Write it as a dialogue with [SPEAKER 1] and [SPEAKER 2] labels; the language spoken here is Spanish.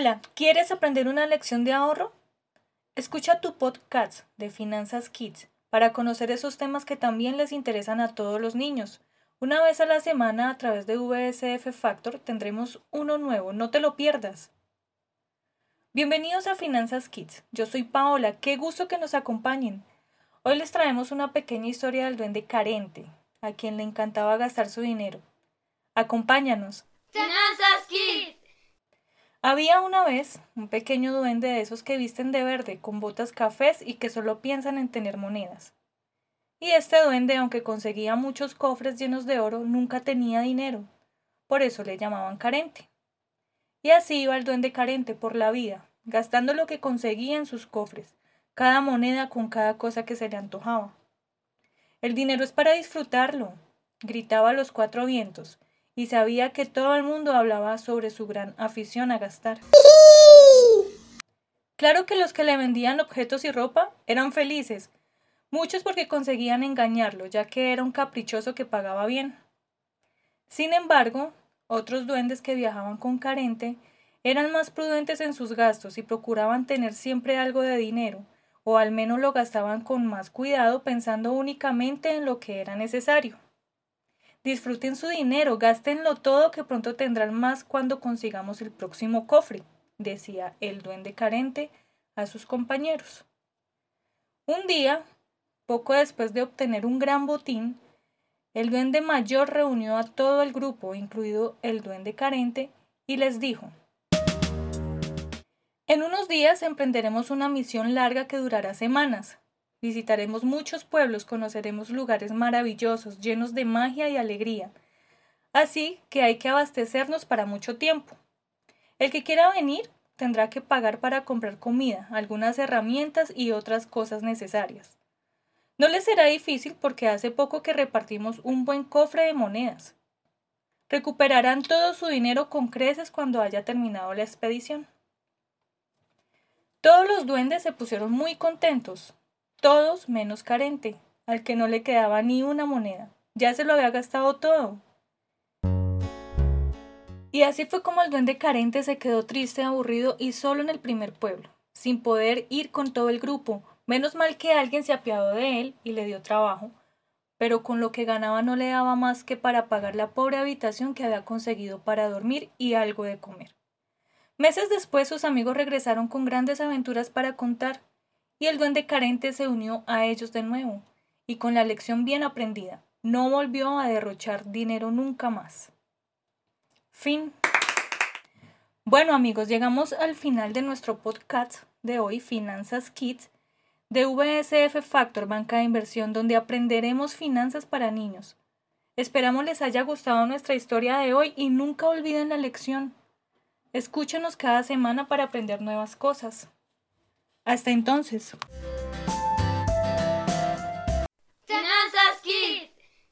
[SPEAKER 1] Hola, ¿quieres aprender una lección de ahorro? Escucha tu podcast de Finanzas Kids para conocer esos temas que también les interesan a todos los niños. Una vez a la semana a través de VSF Factor tendremos uno nuevo, no te lo pierdas. Bienvenidos a Finanzas Kids. Yo soy Paola, qué gusto que nos acompañen. Hoy les traemos una pequeña historia del duende carente, a quien le encantaba gastar su dinero. Acompáñanos.
[SPEAKER 2] Finanzas.
[SPEAKER 1] Había una vez un pequeño duende de esos que visten de verde, con botas cafés y que solo piensan en tener monedas. Y este duende, aunque conseguía muchos cofres llenos de oro, nunca tenía dinero. Por eso le llamaban carente. Y así iba el duende carente por la vida, gastando lo que conseguía en sus cofres, cada moneda con cada cosa que se le antojaba. El dinero es para disfrutarlo, gritaba a los cuatro vientos, y sabía que todo el mundo hablaba sobre su gran afición a gastar. Claro que los que le vendían objetos y ropa eran felices, muchos porque conseguían engañarlo, ya que era un caprichoso que pagaba bien. Sin embargo, otros duendes que viajaban con carente eran más prudentes en sus gastos y procuraban tener siempre algo de dinero, o al menos lo gastaban con más cuidado pensando únicamente en lo que era necesario. Disfruten su dinero, gástenlo todo que pronto tendrán más cuando consigamos el próximo cofre, decía el duende carente a sus compañeros. Un día, poco después de obtener un gran botín, el duende mayor reunió a todo el grupo, incluido el duende carente, y les dijo En unos días emprenderemos una misión larga que durará semanas. Visitaremos muchos pueblos, conoceremos lugares maravillosos, llenos de magia y alegría. Así que hay que abastecernos para mucho tiempo. El que quiera venir tendrá que pagar para comprar comida, algunas herramientas y otras cosas necesarias. No les será difícil porque hace poco que repartimos un buen cofre de monedas. Recuperarán todo su dinero con creces cuando haya terminado la expedición. Todos los duendes se pusieron muy contentos, todos menos carente, al que no le quedaba ni una moneda. Ya se lo había gastado todo. Y así fue como el duende carente se quedó triste, aburrido y solo en el primer pueblo, sin poder ir con todo el grupo. Menos mal que alguien se apiadó de él y le dio trabajo, pero con lo que ganaba no le daba más que para pagar la pobre habitación que había conseguido para dormir y algo de comer. Meses después sus amigos regresaron con grandes aventuras para contar, y el duende carente se unió a ellos de nuevo, y con la lección bien aprendida, no volvió a derrochar dinero nunca más. Fin. Bueno amigos, llegamos al final de nuestro podcast de hoy, Finanzas Kids, de VSF Factor Banca de Inversión, donde aprenderemos finanzas para niños. Esperamos les haya gustado nuestra historia de hoy y nunca olviden la lección. Escúchenos cada semana para aprender nuevas cosas. Hasta entonces.